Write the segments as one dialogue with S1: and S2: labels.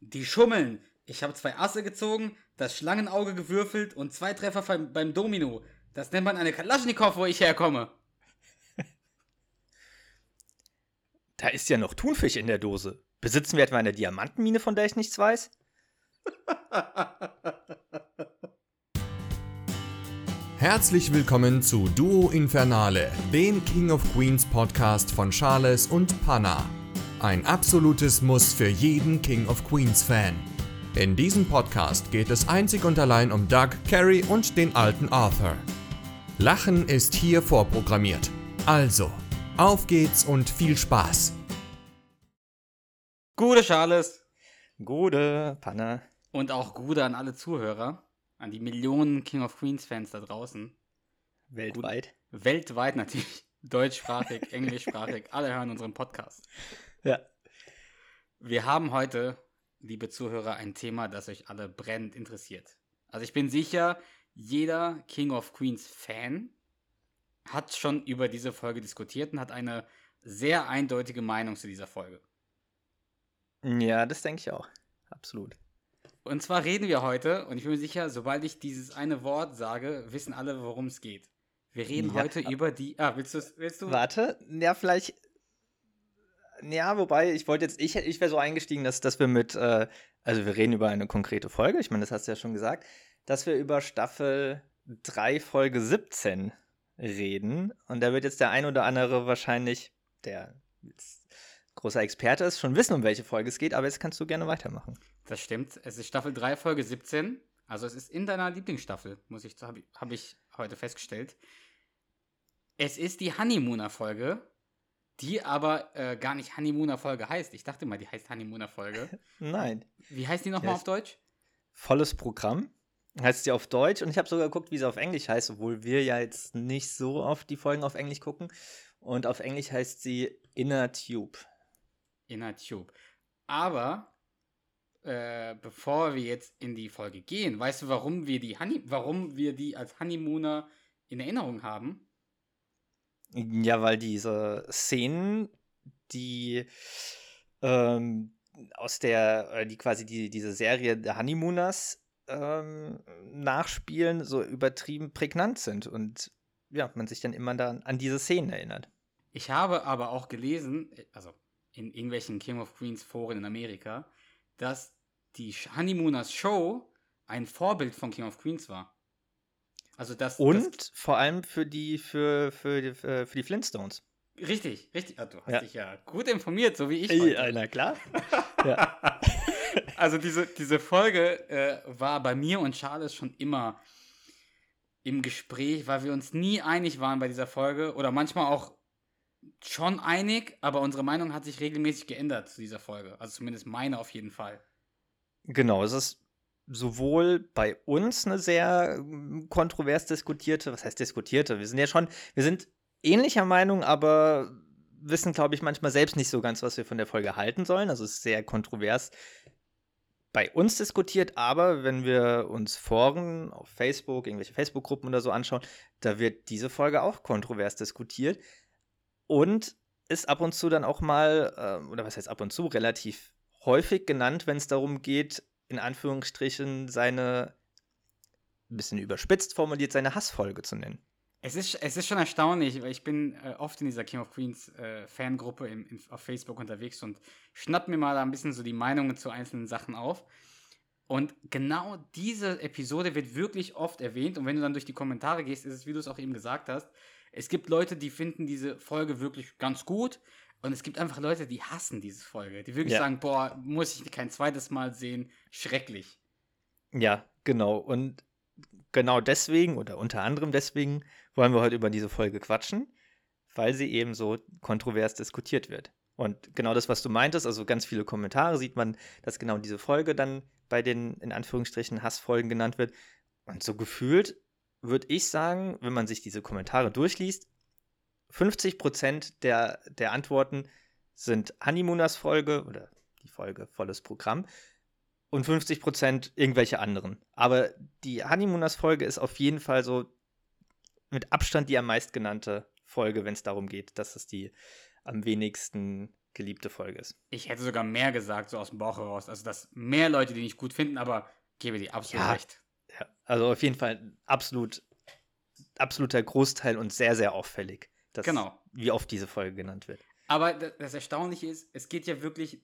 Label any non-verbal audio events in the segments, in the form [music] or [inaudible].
S1: Die schummeln. Ich habe zwei Asse gezogen, das Schlangenauge gewürfelt und zwei Treffer beim, beim Domino. Das nennt man eine Kalaschnikow, wo ich herkomme. [laughs]
S2: Da ist ja noch Thunfisch in der Dose. Besitzen wir etwa eine Diamantenmine, von der ich nichts weiß? [laughs]
S3: Herzlich willkommen zu Duo Infernale, dem King of Queens Podcast von Charles und Panna. Ein absolutes Muss für jeden King of Queens Fan. In diesem Podcast geht es einzig und allein um Doug, Carrie und den alten Arthur. Lachen ist hier vorprogrammiert. Also, auf geht's und viel Spaß.
S1: Gute Charles.
S2: Gute, Panna.
S1: Und auch Gude an alle Zuhörer, an die Millionen King of Queens Fans da draußen.
S2: Weltweit.
S1: Gut, weltweit natürlich. Deutschsprachig, [laughs] englischsprachig, alle hören unseren Podcast.
S2: Ja.
S1: Wir haben heute, liebe Zuhörer, ein Thema, das euch alle brennend interessiert. Also ich bin sicher, jeder King of Queens Fan hat schon über diese Folge diskutiert und hat eine sehr eindeutige Meinung zu dieser Folge.
S2: Ja, das denke ich auch. Absolut.
S1: Und zwar reden wir heute, und ich bin mir sicher, sobald ich dieses eine Wort sage, wissen alle, worum es geht. Wir reden
S2: Ja.
S1: heute über die. Ah, willst, willst du?
S2: Warte, ja, vielleicht. Ja, wobei, ich wollte jetzt, ich, ich wäre so eingestiegen, dass, dass wir mit, äh, also wir reden über eine konkrete Folge, ich meine, das hast du ja schon gesagt, dass wir über Staffel 3, Folge 17 reden. Und da wird jetzt der ein oder andere wahrscheinlich, der jetzt großer Experte ist, schon wissen, um welche Folge es geht, aber jetzt kannst du gerne weitermachen.
S1: Das stimmt. Es ist Staffel 3, Folge 17. Also es ist in deiner Lieblingsstaffel, muss ich, habe ich, heute festgestellt. Es ist die Honeymooner-Folge, die aber äh, gar nicht Honeymooner-Folge heißt. Ich dachte mal, die heißt Honeymooner-Folge. [laughs]
S2: Nein.
S1: Wie heißt die nochmal
S2: Ja,
S1: auf Deutsch?
S2: volles Programm. Heißt sie auf Deutsch und ich habe sogar geguckt, wie sie auf Englisch heißt, obwohl wir ja jetzt nicht so oft die Folgen auf Englisch gucken. Und auf Englisch heißt sie Inner Tube.
S1: Inner Tube. Aber äh, bevor wir jetzt in die Folge gehen, weißt du, warum wir die Honey, warum wir die als Honeymooner in Erinnerung haben?
S2: Ja, weil diese Szenen, die ähm, aus der, äh, die quasi die, diese Serie der Honeymooners ähm, nachspielen, so übertrieben prägnant sind und ja, man sich dann immer dann an diese Szenen erinnert.
S1: Ich habe aber auch gelesen, also in irgendwelchen King of Queens Foren in Amerika, dass die Honeymooners Show ein Vorbild von King of Queens war. Also das
S2: Und
S1: das,
S2: vor allem für die, für, für, die, für die Flintstones.
S1: richtig, richtig. Ah, du hast
S2: Ja.
S1: dich ja gut informiert, so wie ich. heute.
S2: na [laughs] klar. ja. [laughs]
S1: Also diese, diese Folge äh, war bei mir und Charles schon immer im Gespräch, weil wir uns nie einig waren bei dieser Folge oder manchmal auch schon einig, aber unsere Meinung hat sich regelmäßig geändert zu dieser Folge. Also zumindest meine auf jeden Fall.
S2: Genau, es ist sowohl bei uns eine sehr ähm, kontrovers diskutierte, was heißt diskutierte? Wir sind ja schon, wir sind ähnlicher Meinung, aber wissen, glaube ich, manchmal selbst nicht so ganz, was wir von der Folge halten sollen. Also es ist sehr kontrovers bei uns diskutiert, aber wenn wir uns Foren auf Facebook, irgendwelche Facebook-Gruppen oder so anschauen, da wird diese Folge auch kontrovers diskutiert und ist ab und zu dann auch mal, ähm, oder was heißt ab und zu, relativ häufig genannt, wenn es darum geht, in Anführungsstrichen seine, ein bisschen überspitzt formuliert, seine Hassfolge zu nennen.
S1: Es ist, es ist schon erstaunlich, weil ich bin äh, oft in dieser King of Queens äh, Fangruppe in, in, auf Facebook unterwegs und schnapp mir mal da ein bisschen so die Meinungen zu einzelnen Sachen auf. Und genau diese Episode wird wirklich oft erwähnt. Und wenn du dann durch die Kommentare gehst, ist es, wie du es auch eben gesagt hast, es gibt Leute, die finden diese Folge wirklich ganz gut. Und es gibt einfach Leute, die hassen diese Folge. Die wirklich
S2: Ja.
S1: sagen, boah, muss ich kein zweites Mal sehen. Schrecklich.
S2: Ja, genau. Und genau deswegen oder unter anderem deswegen wollen wir heute über diese Folge quatschen, weil sie eben so kontrovers diskutiert wird. Und genau das, was du meintest, also ganz viele Kommentare sieht man, dass genau diese Folge dann bei den in Anführungsstrichen Hassfolgen genannt wird. Und so gefühlt würde ich sagen, wenn man sich diese Kommentare durchliest, 50% der, der Antworten sind Honeymooners Folge oder die Folge volles Programm und 50% irgendwelche anderen. Aber die Honeymooners Folge ist auf jeden Fall so mit Abstand die am meist genannte Folge, wenn es darum geht, dass es die am wenigsten geliebte Folge ist.
S1: Ich hätte sogar mehr gesagt, so aus dem Bauch heraus. Also, dass mehr Leute die nicht gut finden, aber gebe dir absolut
S2: Ja.
S1: recht.
S2: Ja, also auf jeden Fall absolut, absoluter Großteil und sehr, sehr auffällig, dass,
S1: Genau.
S2: wie oft diese Folge genannt wird.
S1: Aber da- das Erstaunliche ist, es geht ja wirklich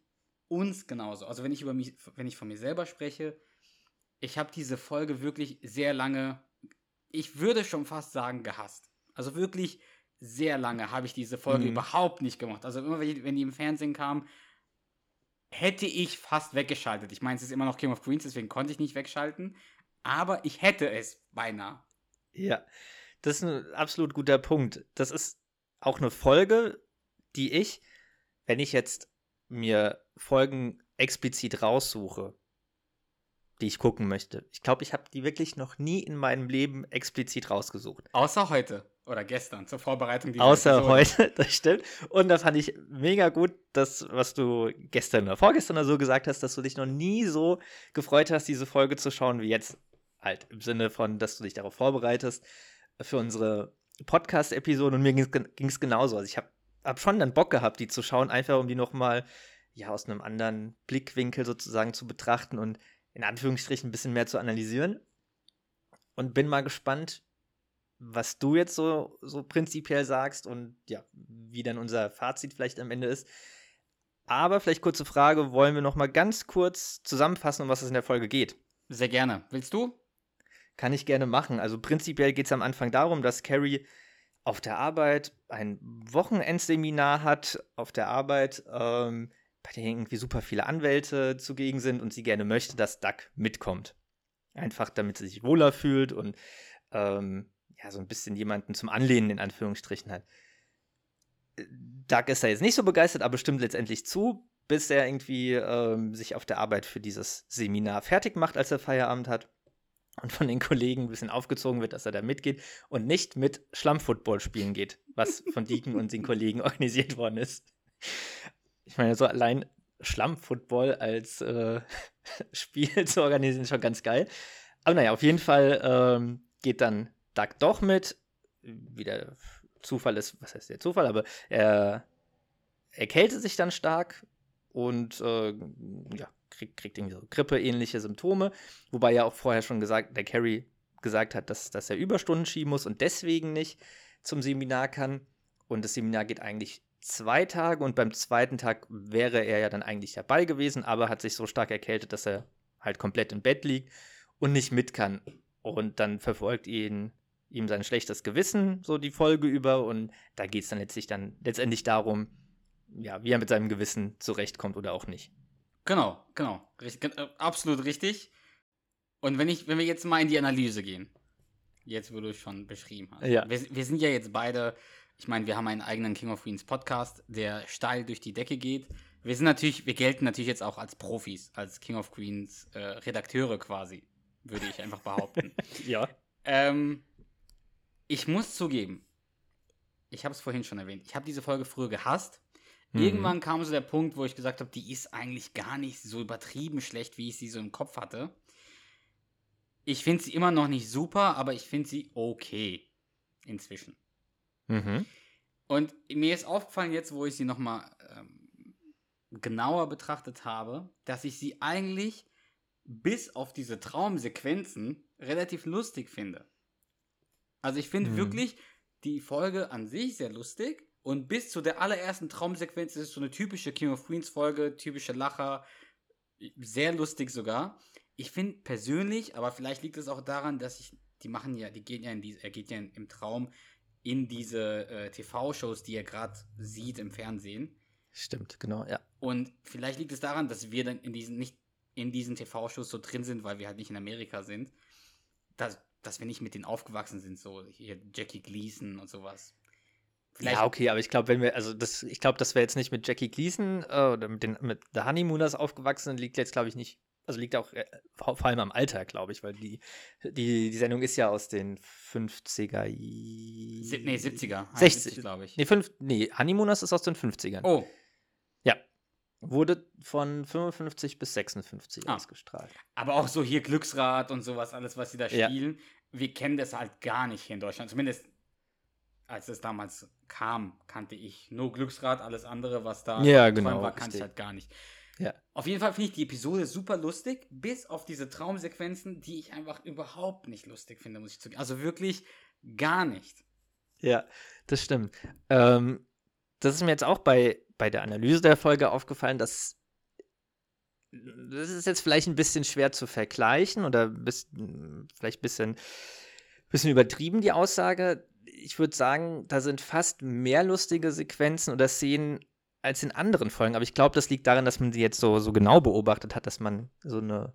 S1: uns genauso. Also wenn ich über mich, wenn ich von mir selber spreche, ich habe diese Folge wirklich sehr lange, ich würde schon fast sagen, gehasst. Also wirklich sehr lange habe ich diese Folge
S2: Mhm.
S1: überhaupt nicht gemacht. Also immer, wenn die- wenn die im Fernsehen kam, hätte ich fast weggeschaltet. Ich meine, es ist immer noch King of Queens, deswegen konnte ich nicht wegschalten. Aber ich hätte es beinahe.
S2: Ja, das ist ein absolut guter Punkt. Das ist auch eine Folge, die ich, wenn ich jetzt mir Folgen explizit raussuche, die ich gucken möchte, ich glaube, ich habe die wirklich noch nie in meinem Leben explizit rausgesucht.
S1: Außer heute oder gestern zur Vorbereitung dieser
S2: Außer
S1: Episode.
S2: heute, [laughs] das stimmt. Und da fand ich mega gut, das, was du gestern oder vorgestern oder so gesagt hast, dass du dich noch nie so gefreut hast, diese Folge zu schauen, wie jetzt. Halt im Sinne von, dass du dich darauf vorbereitest für unsere Podcast-Episode. Und mir ging es genauso. Also ich habe hab schon dann Bock gehabt, die zu schauen, einfach um die nochmal ja, aus einem anderen Blickwinkel sozusagen zu betrachten und in Anführungsstrichen ein bisschen mehr zu analysieren. Und bin mal gespannt, was du jetzt so, so prinzipiell sagst und ja, wie dann unser Fazit vielleicht am Ende ist. Aber vielleicht kurze Frage, wollen wir noch mal ganz kurz zusammenfassen, um was es in der Folge geht?
S1: Sehr gerne. Willst du?
S2: Kann ich gerne machen. Also prinzipiell geht es am Anfang darum, dass Carrie auf der Arbeit ein Wochenendseminar hat, auf der Arbeit, ähm, bei der irgendwie super viele Anwälte zugegen sind und sie gerne möchte, dass Doug mitkommt. Einfach damit sie sich wohler fühlt und ähm, ja, so ein bisschen jemanden zum Anlehnen in Anführungsstrichen hat. Doug ist da jetzt nicht so begeistert, aber stimmt letztendlich zu, bis er irgendwie ähm, sich auf der Arbeit für dieses Seminar fertig macht, als er Feierabend hat und von den Kollegen ein bisschen aufgezogen wird, dass er da mitgeht und nicht mit Schlammfootball spielen geht, was von Deacon und den Kollegen [laughs] organisiert worden ist. Ich meine, so allein Schlammfootball als äh, [laughs] Spiel [laughs] zu organisieren, ist schon ganz geil. Aber naja, auf jeden Fall ähm, geht dann Doug doch mit. Wie der Zufall ist, was heißt der Zufall, aber er erkältet sich dann stark und äh, ja, kriegt, kriegt irgendwie so Grippe-ähnliche Symptome. Wobei ja auch vorher schon gesagt, der Carrie gesagt hat, dass, dass er Überstunden schieben muss und deswegen nicht zum Seminar kann. Und das Seminar geht eigentlich zwei Tage und beim zweiten Tag wäre er ja dann eigentlich dabei gewesen, aber hat sich so stark erkältet, dass er halt komplett im Bett liegt und nicht mit kann. Und dann verfolgt ihn ihm sein schlechtes Gewissen so die Folge über und da geht es dann letztlich dann letztendlich darum, ja, wie er mit seinem Gewissen zurechtkommt oder auch nicht.
S1: Genau, genau. Richtig, äh, absolut richtig. Und wenn, ich, wenn wir jetzt mal in die Analyse gehen, jetzt wo du es schon beschrieben hast.
S2: Ja.
S1: Wir, wir sind ja jetzt beide, ich meine, wir haben einen eigenen King of Queens Podcast, der steil durch die Decke geht. Wir sind natürlich, wir gelten natürlich jetzt auch als Profis, als King of Queens äh, Redakteure quasi, würde ich einfach behaupten. [laughs]
S2: Ja.
S1: Ähm, ich muss zugeben, ich habe es vorhin schon erwähnt, ich habe diese Folge früher gehasst.
S2: Mhm.
S1: Irgendwann kam so der Punkt, wo ich gesagt habe, die ist eigentlich gar nicht so übertrieben schlecht, wie ich sie so im Kopf hatte. Ich finde sie immer noch nicht super, aber ich finde sie okay inzwischen.
S2: Mhm.
S1: Und mir ist aufgefallen jetzt, wo ich sie nochmal ähm, genauer betrachtet habe, dass ich sie eigentlich bis auf diese Traumsequenzen relativ lustig finde. Also ich finde
S2: Mhm.
S1: wirklich die Folge an sich sehr lustig und bis zu der allerersten Traumsequenz ist es so eine typische King of Queens Folge, typische Lacher, sehr lustig sogar. Ich finde persönlich, aber vielleicht liegt es auch daran, dass ich, die machen ja, die gehen ja in diese, er geht ja in, im Traum in diese äh, TV-Shows, die er gerade sieht im Fernsehen.
S2: Stimmt, genau, ja.
S1: Und vielleicht liegt es daran, dass wir dann in diesen, nicht in diesen TV-Shows so drin sind, weil wir halt nicht in Amerika sind, dass, dass wir nicht mit denen aufgewachsen sind, so hier Jackie Gleason und sowas.
S2: Ja, okay, aber ich glaube, wenn wir, also das, ich glaube, dass wir jetzt nicht mit Jackie Gleason äh, oder mit den mit The Honeymooners aufgewachsen sind, liegt jetzt, glaube ich, nicht, also liegt auch äh, vor, allem am Alter, glaube ich, weil die, die, die Sendung ist ja aus den 50er.
S1: Sieb- nee, 70er.
S2: 60,
S1: glaube ich.
S2: Nee, fünf, nee, Honeymooners ist aus den 50ern.
S1: Oh,
S2: Wurde von 55 bis 56
S1: Ah.
S2: ausgestrahlt.
S1: aber auch so hier Glücksrad und sowas, alles, was sie da
S2: Ja.
S1: spielen. Wir kennen das halt gar nicht hier in Deutschland. Zumindest als es damals kam, kannte ich nur Glücksrad, alles andere, was da
S2: Ja, genau,
S1: war, kannte ich halt gar nicht.
S2: Ja.
S1: Auf jeden Fall finde ich die Episode super lustig, bis auf diese Traumsequenzen, die ich einfach überhaupt nicht lustig finde, muss ich zugeben. Also wirklich gar nicht.
S2: Ja, das stimmt. Ähm, das ist mir jetzt auch bei, bei der Analyse der Folge aufgefallen, dass das ist jetzt vielleicht ein bisschen schwer zu vergleichen oder bis, vielleicht ein bisschen, bisschen übertrieben, die Aussage. Ich würde sagen, da sind fast mehr lustige Sequenzen oder Szenen als in anderen Folgen. Aber ich glaube, das liegt daran, dass man sie jetzt so, so genau beobachtet hat, dass man so eine,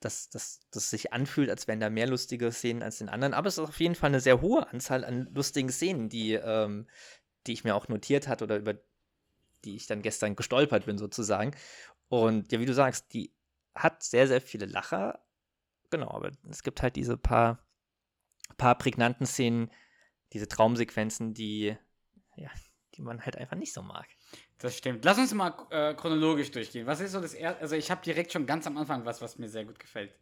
S2: dass das sich anfühlt, als wären da mehr lustige Szenen als in anderen. Aber es ist auf jeden Fall eine sehr hohe Anzahl an lustigen Szenen, die, ähm, die ich mir auch notiert hatte oder über die ich dann gestern gestolpert bin, sozusagen. Und ja, wie du sagst, die hat sehr, sehr viele Lacher. Genau, aber es gibt halt diese paar, paar prägnanten Szenen, diese Traumsequenzen, die, ja, die man halt einfach nicht so mag.
S1: Das stimmt. Lass uns mal äh, chronologisch durchgehen. Was ist so das erste? Also, ich habe direkt schon ganz am Anfang was, was mir sehr gut gefällt.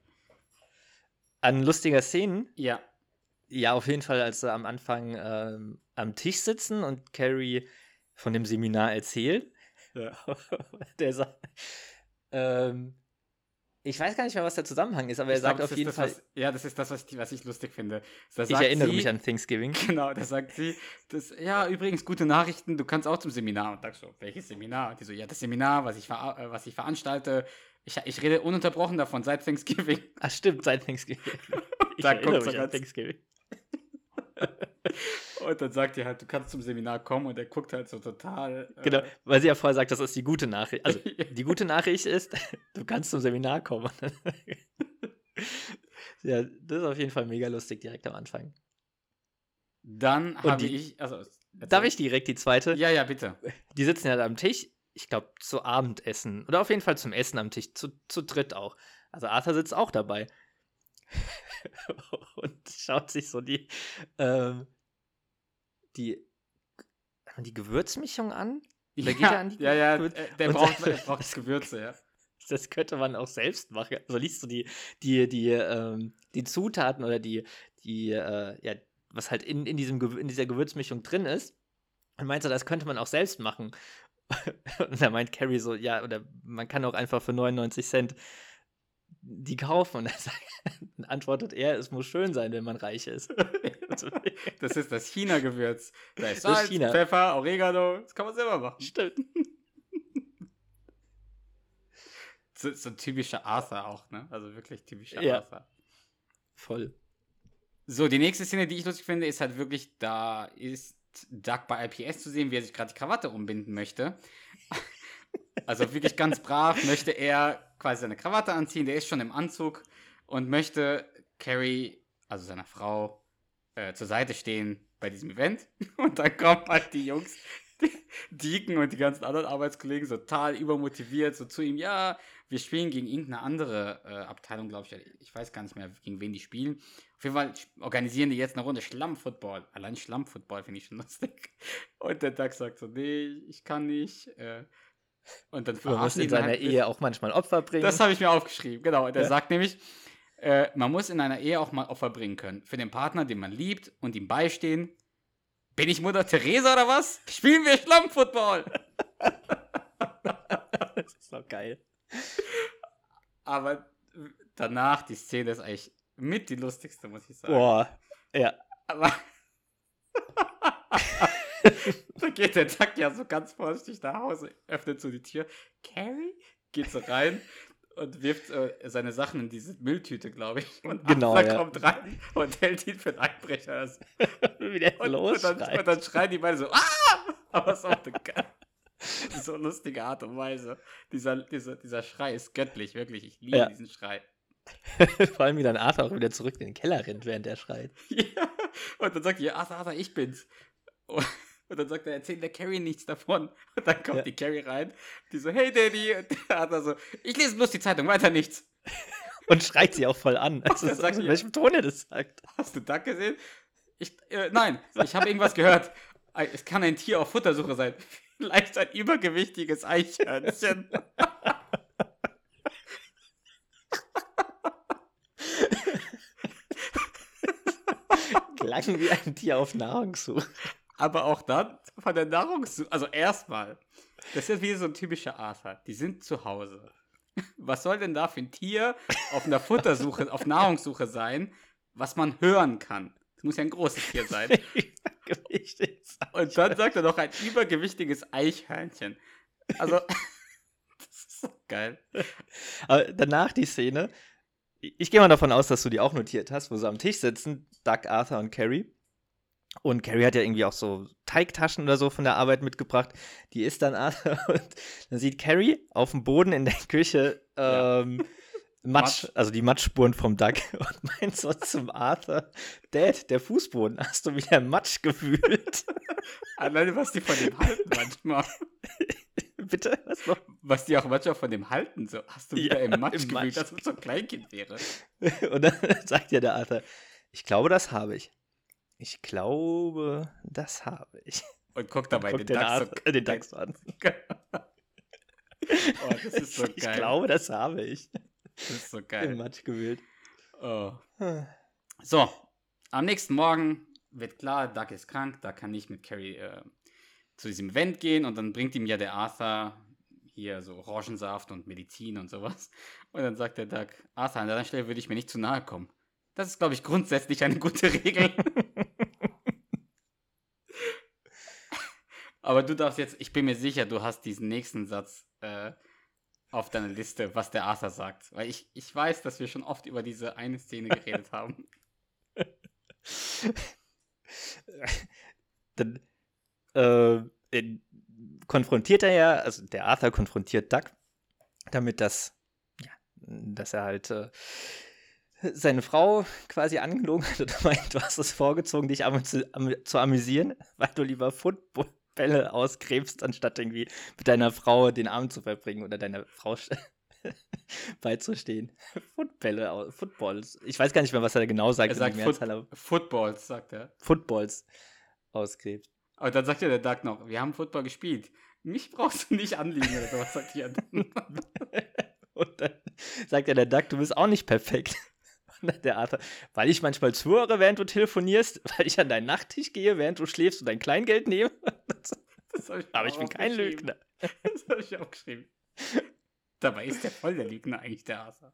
S2: An lustiger Szenen,
S1: Ja.
S2: ja, auf jeden Fall, als sie am Anfang ähm, am Tisch sitzen und Carrie von dem Seminar erzählt.
S1: ja. [laughs]
S2: der sagt, ähm, ich weiß gar nicht mehr, was der Zusammenhang ist, aber er
S1: Ich glaub,
S2: sagt
S1: das
S2: auf jeden
S1: das,
S2: Fall,
S1: Was, ja, das ist das, was ich, was ich lustig finde.
S2: Ich erinnere
S1: sie,
S2: mich an Thanksgiving. [laughs]
S1: Genau, da sagt sie, das, ja, übrigens, gute Nachrichten, du kannst auch zum Seminar. Und sagst so, welches Seminar? Die so, ja, das Seminar, was ich, ver äh, was ich veranstalte. Ich, ich rede ununterbrochen davon seit Thanksgiving.
S2: Ach stimmt, seit Thanksgiving. [laughs] Ich
S1: Da
S2: erinnere
S1: guckt's
S2: mich
S1: so
S2: an
S1: ganz-
S2: Thanksgiving.
S1: Und dann sagt die halt, du kannst zum Seminar kommen und er guckt halt so total. äh,
S2: Genau, weil sie ja vorher sagt, das ist die gute Nachricht. Also, [laughs] die gute Nachricht ist, [laughs] du kannst zum Seminar kommen. [laughs] ja, das ist auf jeden Fall mega lustig direkt am Anfang.
S1: Dann
S2: Und
S1: habe
S2: die-
S1: ich. Also,
S2: Darf ich direkt die zweite?
S1: Ja, ja, bitte.
S2: Die sitzen ja da am Tisch, ich glaube, zu Abendessen. Oder auf jeden Fall zum Essen am Tisch, zu, zu dritt auch. Also Arthur sitzt auch dabei. [laughs] und schaut sich so die, ähm, die, die Gewürzmischung an.
S1: Ja,
S2: er an die
S1: ja, ja,
S2: Gewürz-
S1: äh, der braucht, er braucht [laughs] Gewürze, ja.
S2: Das könnte man auch selbst machen. Also liest du die, die, die, ähm, die Zutaten oder die, die, äh, ja, was halt in, in, diesem, in dieser Gewürzmischung drin ist. Und meinte, das könnte man auch selbst machen. [laughs] Und da meint Carrie so, ja, oder man kann auch einfach für 99 Cent die kaufen. Und [laughs] dann, antwortet er, es muss schön sein, wenn man reich ist. [laughs]
S1: Das ist das China-Gewürz. Da ist Salz,
S2: China.
S1: Pfeffer, Oregano. Das kann man selber machen.
S2: Stimmt. [laughs]
S1: So, so ein typischer Arthur auch, ne? Also wirklich typischer
S2: Ja.
S1: Arthur.
S2: Voll.
S1: So, die nächste Szene, die ich lustig finde, ist halt wirklich, da ist Doug bei IPS zu sehen, wie er sich gerade die Krawatte umbinden möchte. Also wirklich ganz brav möchte er quasi seine Krawatte anziehen, der ist schon im Anzug und möchte Carrie, also seiner Frau, äh, zur Seite stehen bei diesem Event. [laughs] Und dann kommen halt die Jungs, Deacon und die ganzen anderen Arbeitskollegen total übermotiviert, so zu ihm, ja, wir spielen gegen irgendeine andere äh, Abteilung, glaube ich. Ich weiß gar nicht mehr, gegen wen die spielen. Auf jeden Fall organisieren die jetzt eine Runde Schlammfootball. Allein Schlammfootball finde ich schon [laughs] lustig. Und der Doug sagt so, nee, ich kann nicht. Äh, und dann
S2: Man muss in seiner
S1: halt
S2: Ehe auch manchmal Opfer bringen.
S1: das habe ich mir aufgeschrieben, genau. Und er
S2: Ja.
S1: sagt nämlich, äh, man muss in einer Ehe auch mal Opfer bringen können. Für den Partner, den man liebt und ihm beistehen. Bin ich Mutter Teresa oder was? Spielen wir Schlammfootball! [laughs]
S2: das ist doch geil.
S1: Aber danach, die Szene ist eigentlich mit die lustigste, muss ich sagen.
S2: Boah. Ja.
S1: Aber [laughs] da geht der Duck ja so ganz vorsichtig nach Hause, öffnet so die Tür. Carrie geht so rein und wirft äh, seine Sachen in diese Mülltüte, glaube ich. Und
S2: Genau,
S1: Arthur
S2: ja.
S1: kommt rein und hält ihn für einen Einbrecher. [laughs]
S2: Wie der
S1: Und, und, dann, und dann schreien die beide so, ah! Aber so auf eine [laughs] so lustige Art und Weise. Dieser, dieser, dieser Schrei ist göttlich, wirklich. Ich liebe
S2: Ja.
S1: diesen Schrei. [laughs]
S2: Vor allem, wie dann Arthur auch wieder zurück in den Keller rennt, während er schreit.
S1: Ja. Und dann sagt die, Arthur, Arthur, ich bin's. Und und dann sagt er, erzähl der Carrie nichts davon. [laughs] Und dann kommt
S2: Ja.
S1: die Carrie rein, die so, hey Daddy. Und der Arthur so, ich lese bloß die Zeitung, weiter nichts. [laughs]
S2: Und schreit sie auch voll an. [laughs] Also,
S1: sagt
S2: in welchem Ton er das sagt.
S1: Hast du Duck gesehen? Ich, äh, nein, ich habe irgendwas gehört. Ei- Es kann ein Tier auf Futtersuche sein. Vielleicht ein übergewichtiges Eichhörnchen.
S2: Klang wie ein Tier auf Nahrungssuche.
S1: Aber auch dann von der Nahrungssuche, also erstmal, das ist wie so ein typischer Arthur. Die sind zu Hause. [laughs] Was soll denn da für ein Tier auf einer Futtersuche, auf Nahrungssuche sein, was man hören kann? Das muss ja ein großes Tier sein. [laughs] Und dann sagt er noch ein übergewichtiges Eichhörnchen. Also, [laughs] das ist so geil.
S2: Aber danach die Szene, ich gehe mal davon aus, dass du die auch notiert hast, wo sie am Tisch sitzen, Doug, Arthur und Carrie. Und Carrie hat ja irgendwie auch so Teigtaschen oder so von der Arbeit mitgebracht. Die isst dann Arthur [laughs] und dann sieht Carrie auf dem Boden in der Küche ähm, ja. Matsch, Matsch, also die Matschspuren vom Duck [laughs] und meint so zum Arthur, Dad, der Fußboden, hast du wieder Matsch gewühlt? [laughs]
S1: Alleine, was die von dem halten manchmal.
S2: Bitte?
S1: Was noch? Was die auch manchmal von dem halten, so hast du wieder ja, im Matsch im gewühlt, als ob es so ein Kleinkind wäre.
S2: und dann sagt ja der Arthur, ich glaube, das habe ich. Ich glaube, das habe ich.
S1: Und guckt dabei
S2: und den, den, so, den Dachs an. [laughs]
S1: oh, das ist so [laughs] geil.
S2: Ich glaube, das habe ich.
S1: Das ist so geil.
S2: Im Matsch gewählt.
S1: Oh. So, am nächsten Morgen wird klar, Doug ist krank, da kann ich mit Carrie äh, zu diesem Event gehen und dann bringt ihm ja der Arthur hier so Orangensaft und Medizin und sowas. Und dann sagt der Doug, Arthur, an deiner Stelle würde ich mir nicht zu nahe kommen. Das ist, glaube ich, grundsätzlich eine gute [laughs] Regel. Aber du darfst jetzt, ich bin mir sicher, du hast diesen nächsten Satz äh, auf deiner Liste, was der Arthur sagt. Weil ich, ich weiß, dass wir schon oft über diese eine Szene geredet [laughs] haben. [laughs]
S2: Dann äh, konfrontiert er ja, also der Arthur konfrontiert Doug, damit das, ja, dass er halt äh, seine Frau quasi angelogen hat und [laughs] meint, du hast es vorgezogen, dich am, zu, am, zu amüsieren, weil du lieber Football Bälle ausgräbst, anstatt irgendwie mit deiner Frau den Abend zu verbringen oder deiner Frau [laughs] beizustehen. Footbälle, Footballs. Ich weiß gar nicht mehr, was er genau sagt.
S1: Er sagt Foot Footballs, sagt er.
S2: Footballs ausgräbst.
S1: Aber dann sagt ja der Doug noch, wir haben Football gespielt. Mich brauchst du nicht anliegen oder sowas, sagt er. [laughs]
S2: Und dann sagt ja der Duck, du bist auch nicht perfekt. Der Arthur, weil ich manchmal zuhöre, während du telefonierst, [laughs] weil ich an deinen Nachttisch gehe, während du schläfst und dein Kleingeld nehme. [laughs] Das, das ich Aber ich bin kein Lügner. [laughs]
S1: Das habe ich auch geschrieben. Dabei ist der voll der Lügner eigentlich, der Arthur.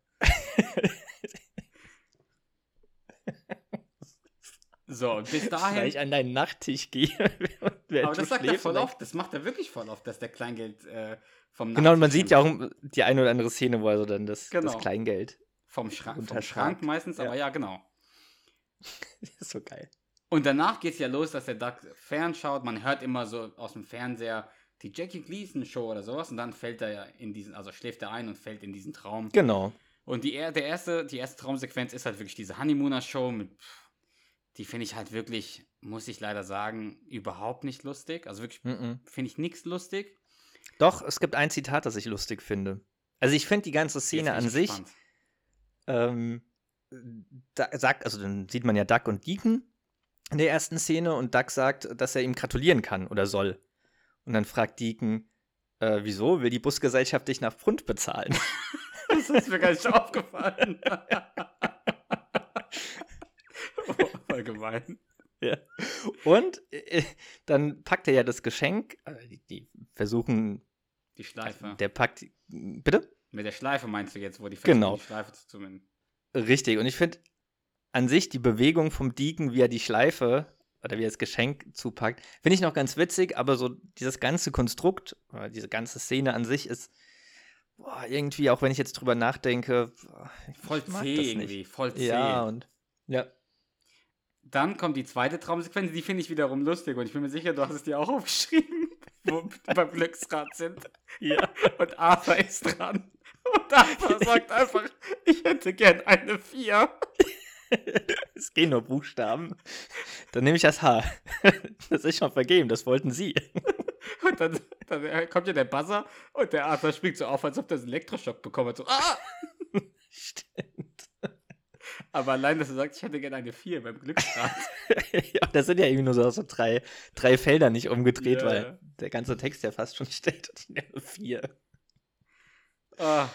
S1: So, und bis dahin.
S2: Weil ich an deinen Nachttisch gehe.
S1: aber das sagt er voll oft, das macht er wirklich voll oft, dass der Kleingeld äh, vom
S2: Nachttisch Genau, und man sieht ja auch die eine oder andere Szene, wo er so dann das, genau. das Kleingeld
S1: vom Schrank, vom Schrank meistens, ja. aber ja, genau. [laughs]
S2: ist so geil.
S1: Und danach geht es ja los, dass der Duck fernschaut. Man hört immer so aus dem Fernseher die Jackie Gleason Show oder sowas und dann fällt er ja in diesen, also schläft er ein und fällt in diesen Traum.
S2: Genau.
S1: Und die, der erste, die erste Traumsequenz ist halt wirklich diese Honeymooner Show mit, die finde ich halt wirklich, muss ich leider sagen, überhaupt nicht lustig. Also wirklich mm -mm. finde ich nichts lustig.
S2: Doch, es gibt ein Zitat, das ich lustig finde. Also ich finde die ganze Szene an sich, gespannt ähm, da sagt, also dann sieht man ja Duck und Deacon in der ersten Szene und Duck sagt, dass er ihm gratulieren kann oder soll. Und dann fragt Deacon, äh, wieso? Will die Busgesellschaft dich nach Pfund bezahlen? [laughs]
S1: das ist mir gar nicht aufgefallen. [laughs] oh, voll gemein.
S2: Ja. Und äh, dann packt er ja das Geschenk. Äh, die, die, versuchen.
S1: Die Schleife.
S2: Der packt. Bitte?
S1: Mit der Schleife meinst du jetzt, wo die
S2: genau. die
S1: Schleife zu zumindest.
S2: Richtig, und ich finde an sich die Bewegung vom Deacon, wie er die Schleife oder wie er das Geschenk zupackt, finde ich noch ganz witzig, aber so dieses ganze Konstrukt, oder diese ganze Szene an sich ist boah, irgendwie, auch wenn ich jetzt drüber nachdenke,
S1: boah, voll zäh irgendwie, voll zäh.
S2: Ja, und ja.
S1: Dann kommt die zweite Traumsequenz, die finde ich wiederum lustig und ich bin mir sicher, du hast es dir auch [laughs] aufgeschrieben, wo wir beim Glücksrad sind.
S2: Ja.
S1: Und Arthur ist dran. Und Arthur sagt einfach, ich hätte gern eine 4. [laughs]
S2: es gehen nur Buchstaben. Dann nehme ich das H. [laughs] Das ist schon vergeben, das wollten Sie.
S1: Und dann, dann kommt ja der Buzzer und der Arthur springt so auf, als ob der einen Elektroschock bekommen hat. So, ah!
S2: Stimmt.
S1: Aber allein, dass er sagt, ich hätte gerne eine 4 beim Glücksrad. [laughs]
S2: ja, das sind ja irgendwie nur so, so drei, drei Felder nicht umgedreht, yeah. weil der ganze Text ja fast schon steht. Eine 4.
S1: Ah.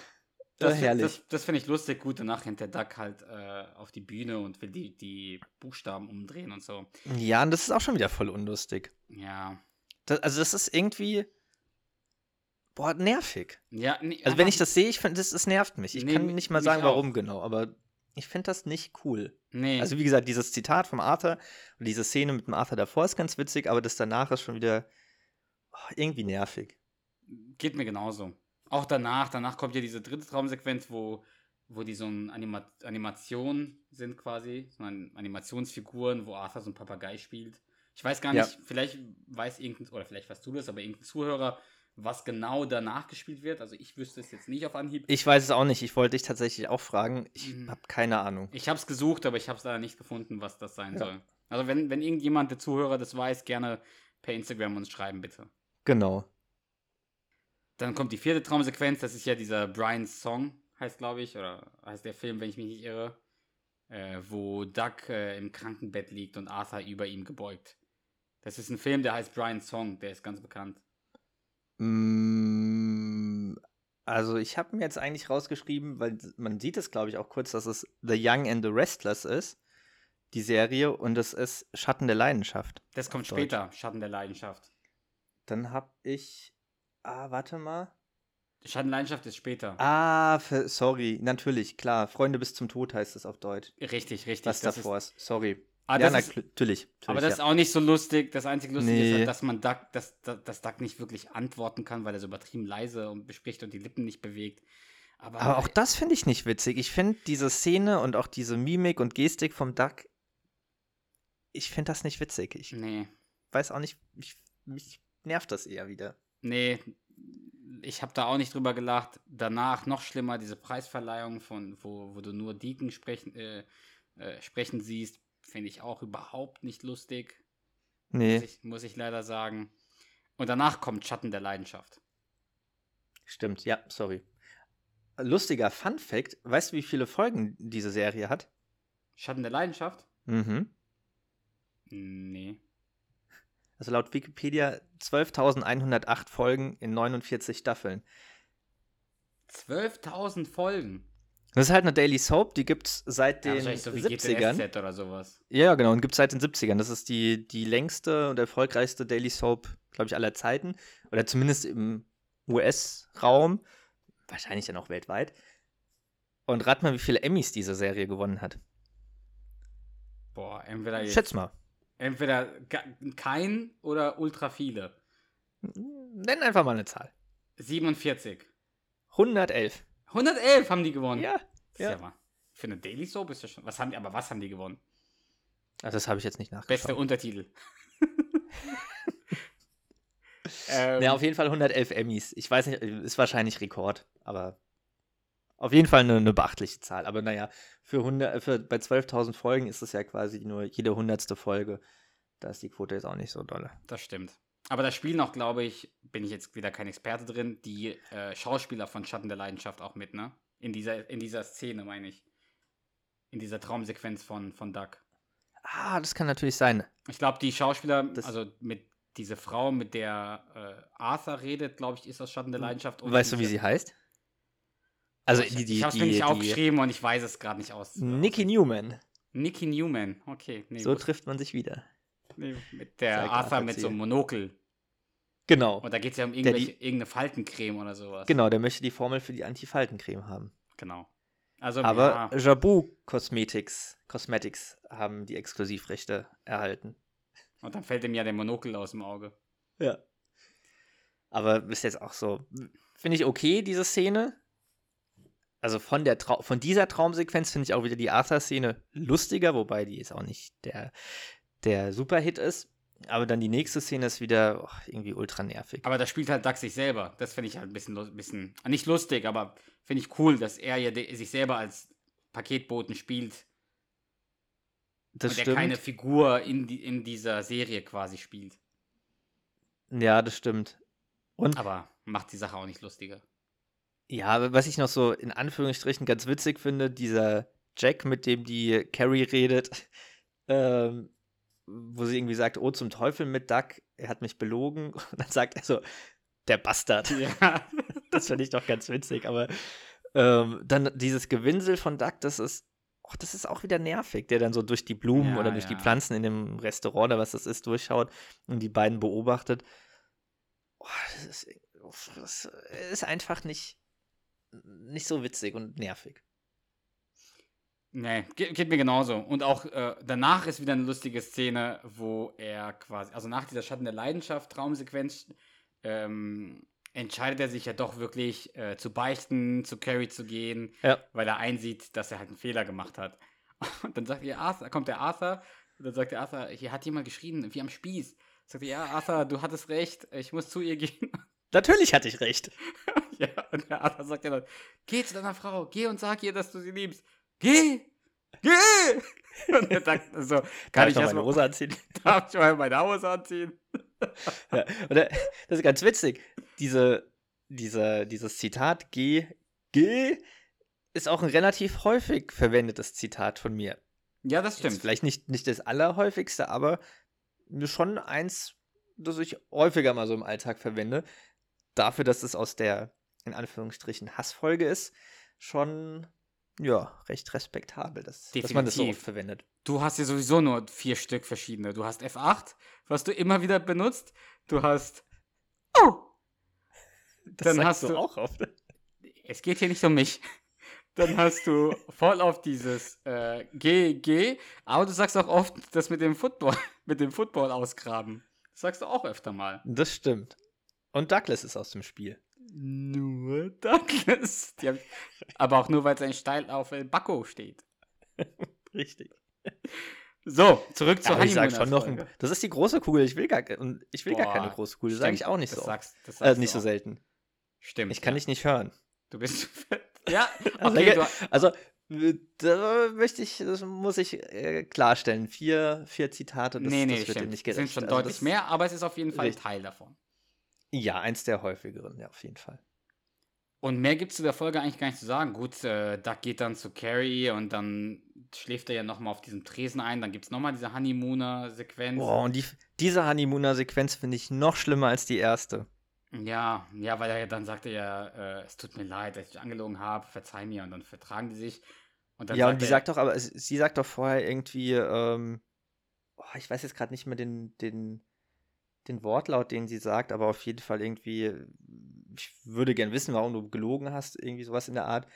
S1: Das,
S2: herrlich.
S1: das, das finde ich lustig. Gut, danach rennt der Duck halt äh, auf die Bühne und will die, die Buchstaben umdrehen und so.
S2: Ja, und das ist auch schon wieder voll unlustig.
S1: Ja.
S2: Das, also, das ist irgendwie. Boah, nervig.
S1: Ja, nee,
S2: Also, wenn ich das sehe, ich finde, das, das nervt mich. Ich
S1: Nee,
S2: kann nicht mal sagen,
S1: auch.
S2: warum genau, aber ich finde das nicht cool.
S1: Nee.
S2: Also, wie gesagt, dieses Zitat vom Arthur und diese Szene mit dem Arthur davor ist ganz witzig, aber das danach ist schon wieder oh, irgendwie nervig.
S1: Geht mir genauso. Auch danach, danach kommt ja diese dritte Traumsequenz, wo, wo die so eine Anima Animation sind quasi, so ein Animationsfiguren, wo Arthur so ein Papagei spielt. Ich weiß gar
S2: Ja.
S1: nicht, vielleicht weiß irgendein, oder vielleicht weißt du das, aber irgendein Zuhörer, was genau danach gespielt wird. Also ich wüsste es jetzt nicht auf Anhieb.
S2: Ich weiß es auch nicht. Ich wollte dich tatsächlich auch fragen. Ich
S1: Mhm.
S2: habe keine Ahnung.
S1: Ich habe es gesucht, aber ich habe es leider nicht gefunden, was das sein
S2: Ja.
S1: soll. Also wenn, wenn irgendjemand, der Zuhörer, das weiß, gerne per Instagram uns schreiben, bitte.
S2: Genau.
S1: Dann kommt die vierte Traumsequenz, das ist ja dieser Brian's Song, heißt glaube ich, oder heißt der Film, wenn ich mich nicht irre, äh, wo Doug äh, im Krankenbett liegt und Arthur über ihm gebeugt. Das ist ein Film, der heißt Brian's Song, der ist ganz bekannt.
S2: Mm, Also, ich habe mir jetzt eigentlich rausgeschrieben, weil man sieht es, glaube ich, auch kurz, dass es The Young and the Restless ist, die Serie, und es ist Schatten der Leidenschaft.
S1: Das kommt
S2: Auf Deutsch.
S1: später, Schatten der Leidenschaft.
S2: Dann habe ich. Ah, warte mal.
S1: Schatten der Leidenschaft ist später.
S2: Ah, für, sorry, natürlich, klar. Freunde bis zum Tod heißt es auf Deutsch.
S1: Richtig, richtig.
S2: Was
S1: das
S2: davor ist. Sorry.
S1: Ah,
S2: ja, na,
S1: ist,
S2: kl- natürlich.
S1: aber
S2: natürlich,
S1: das ist
S2: ja.
S1: auch nicht so lustig. Das einzige Lustige ist
S2: Nee.
S1: halt, dass man Duck, dass, dass, dass Duck nicht wirklich antworten kann, weil er so übertrieben leise und bespricht und die Lippen nicht bewegt. Aber,
S2: Aber auch das finde ich nicht witzig. Ich finde diese Szene und auch diese Mimik und Gestik vom Duck, ich finde das nicht witzig. Ich
S1: Nee.
S2: weiß auch nicht, ich, mich nervt das eher wieder.
S1: Nee, ich habe da auch nicht drüber gelacht. Danach noch schlimmer, diese Preisverleihung, von, wo, wo du nur Deacon sprechen, äh, äh, sprechen siehst, finde ich auch überhaupt nicht lustig. Muss,
S2: Nee,
S1: ich, muss ich leider sagen. Und danach kommt Schatten der Leidenschaft.
S2: stimmt, ja, sorry. Lustiger Fun Fact: Weißt du, wie viele Folgen diese Serie hat?
S1: Schatten der Leidenschaft?
S2: Mhm.
S1: Nee.
S2: Also laut Wikipedia 12.108 Folgen in 49 Staffeln.
S1: 12.000 Folgen.
S2: Das ist halt eine Daily Soap, die gibt es seit
S1: Ja,
S2: den
S1: wahrscheinlich so wie
S2: 70ern.
S1: GTSZ oder sowas.
S2: Ja, ja, genau, und gibt es seit den 70ern. Das ist die, die längste und erfolgreichste Daily Soap, glaube ich, aller Zeiten. Oder zumindest im US-Raum. Wahrscheinlich dann auch weltweit. Und rat mal, wie viele Emmys diese Serie gewonnen hat.
S1: Boah, entweder jetzt,
S2: Schätz mal.
S1: Entweder kein oder ultra viele.
S2: Nenn einfach mal eine Zahl.
S1: 47.
S2: 111.
S1: 111 haben die gewonnen.
S2: Ja.
S1: Ja.
S2: ja.
S1: Für eine Daily Soap ist das schon. Was haben die, aber was haben die gewonnen?
S2: Also das habe ich jetzt nicht nachgeschaut.
S1: Beste Untertitel. [laughs] ähm,
S2: Ja, auf jeden Fall 111 Emmys. Ich weiß nicht, ist wahrscheinlich Rekord, aber auf jeden Fall eine, eine beachtliche Zahl. Aber naja, für 100, äh, für, bei 12.000 Folgen ist es ja quasi nur jede hundertste Folge. Da ist die Quote jetzt auch nicht so dolle.
S1: das stimmt. Aber da spielen auch, glaube ich, bin ich jetzt wieder kein Experte drin, die äh, Schauspieler von Schatten der Leidenschaft auch mit, ne? In dieser, in dieser Szene, meine ich. In dieser Traumsequenz von, von Duck.
S2: Ah, das kann natürlich sein.
S1: Ich glaube, die Schauspieler,
S2: Das-
S1: also mit diese Frau, mit der äh, Arthur redet, glaube ich, ist aus Schatten der Leidenschaft. und
S2: weißt du, wie sie heißt? Also
S1: ich,
S2: die, die,
S1: ich habe es
S2: die,
S1: mir nicht
S2: die
S1: aufgeschrieben und ich weiß es gerade nicht aus.
S2: Nikki Newman.
S1: Nicky Newman, okay. Nee,
S2: So
S1: wusste-
S2: trifft man sich wieder.
S1: nee, mit der
S2: Zeig
S1: Arthur mit so einem. Monokel.
S2: Genau.
S1: Und da geht es ja um irgendwelche, irgendeine Faltencreme oder sowas.
S2: Genau, der möchte die Formel für die Antifaltencreme haben.
S1: Genau. Also,
S2: Aber
S1: ja,
S2: Jabu Cosmetics, Cosmetics haben die Exklusivrechte erhalten.
S1: und dann fällt ihm ja der Monokel aus dem Auge.
S2: Ja. Aber ist jetzt auch so, finde ich okay, diese Szene. Also von, der Trau von dieser Traumsequenz finde ich auch wieder die Arthur-Szene lustiger, wobei die jetzt auch nicht der, der Superhit ist. Aber dann die nächste Szene ist wieder oh, irgendwie ultra nervig.
S1: Aber da spielt halt Duck sich selber. Das finde ich halt ein bisschen, bisschen, nicht lustig, aber finde ich cool, dass er ja sich selber als Paketboten spielt
S2: Das
S1: und er
S2: stimmt.
S1: keine Figur in, die, in dieser Serie quasi spielt.
S2: Ja, das stimmt. Und
S1: Aber macht die Sache auch nicht lustiger.
S2: Ja, was ich noch so in Anführungsstrichen ganz witzig finde, dieser Jack, mit dem die Carrie redet, [laughs] ähm, wo sie irgendwie sagt, oh zum Teufel mit Duck, er hat mich belogen. [laughs] Und dann sagt er so, der Bastard.
S1: Ja. [laughs]
S2: Das finde ich doch ganz witzig, aber Ähm, dann dieses Gewinsel von Duck, das ist, oh, das ist auch wieder nervig, der dann so durch die Blumen
S1: Ja,
S2: oder durch
S1: ja.
S2: die Pflanzen in dem Restaurant oder was das ist, durchschaut und die beiden beobachtet. Oh, das, ist, das ist einfach nicht, nicht so witzig und nervig.
S1: Nee, geht, geht mir genauso. Und auch äh, danach ist wieder eine lustige Szene, wo er quasi, also nach dieser Schatten der Leidenschaft, Traumsequenz, ähm, entscheidet er sich ja doch wirklich äh, zu beichten, zu Carrie zu gehen,
S2: Ja.
S1: weil er einsieht, dass er halt einen Fehler gemacht hat. [laughs] Und dann sagt ihr Arthur, kommt der Arthur, und dann sagt der Arthur, hier hat jemand geschrien, wie am Spieß. Sagt er, ja, Arthur, du hattest recht, ich muss zu ihr gehen.
S2: Natürlich hatte ich recht. [laughs]
S1: ja, und der Arthur sagt ja dann, geh zu deiner Frau, geh und sag ihr, dass du sie liebst. Geh! Geh! [laughs] Und er sagt so,
S2: Kann
S1: kann
S2: ich
S1: ich
S2: noch meine Hose anziehen? [laughs]
S1: darf ich mal meine Hose anziehen?
S2: Ja, oder, das ist ganz witzig. Diese, diese, dieses Zitat G, G ist auch ein relativ häufig verwendetes Zitat von mir.
S1: Ja, das
S2: Jetzt
S1: stimmt.
S2: vielleicht nicht, nicht das allerhäufigste, aber schon eins, das ich häufiger mal so im Alltag verwende. Dafür, dass es aus der, in Anführungsstrichen, Hassfolge ist, schon, ja, recht respektabel, dass, dass man das so oft verwendet.
S1: Du hast ja sowieso nur vier Stück verschiedene. Du hast F8, was du immer wieder benutzt. Du hast. Oh!
S2: Das
S1: Dann
S2: sagst
S1: hast du-
S2: auch oft.
S1: Es geht hier nicht um mich. Dann hast du voll auf dieses äh, G, G, aber du sagst auch oft das mit dem Football, [laughs] mit dem Football ausgraben. Das sagst du auch öfter mal.
S2: Das stimmt. Und Douglas ist aus dem Spiel.
S1: Nur Douglas. Die hab ich, aber auch nur, weil sein Steil auf El Bacco steht. [laughs]
S2: Richtig.
S1: So, zurück zur
S2: Aber ich sag schon noch, ein, das ist die große Kugel. Ich will gar, und ich will gar
S1: Boah,
S2: keine große Kugel. Das sage ich auch nicht so.
S1: Sagst, das
S2: äh,
S1: sagst
S2: nicht
S1: du
S2: so
S1: auch.
S2: selten.
S1: Stimmt.
S2: Ich kann
S1: ja.
S2: dich nicht hören.
S1: Du bist zu fett. Ja, [laughs]
S2: Also,
S1: okay.
S2: ja, Also, äh, da möchte ich, das muss ich äh, klarstellen. Vier, vier Zitate, das,
S1: nee, nee,
S2: das wird dir
S1: stimmt.
S2: nicht
S1: Es
S2: gerecht.
S1: sind schon
S2: Also
S1: deutlich mehr, aber es ist auf jeden Fall ein
S2: Richtig.
S1: Teil davon.
S2: Ja, eins der häufigeren, ja, auf jeden Fall.
S1: Und mehr gibt es zu der Folge eigentlich gar nicht zu sagen. Gut, äh, Doug geht dann zu Carrie und dann schläft er ja nochmal auf diesem Tresen ein. Dann gibt es nochmal diese Honeymooner-Sequenz.
S2: Boah, und die, diese Honeymooner-Sequenz finde ich noch schlimmer als die erste.
S1: Ja, ja, weil er ja dann sagte ja, äh, es tut mir leid, dass ich dich angelogen habe, verzeih mir. Und dann vertragen die sich. Und dann
S2: ja, und die
S1: er-
S2: sagt doch, aber sie sie sagt doch vorher irgendwie, ähm, oh, ich weiß jetzt gerade nicht mehr den, den, den Wortlaut, den sie sagt, aber auf jeden Fall irgendwie, ich würde gern wissen, warum du gelogen hast, irgendwie sowas in der Art.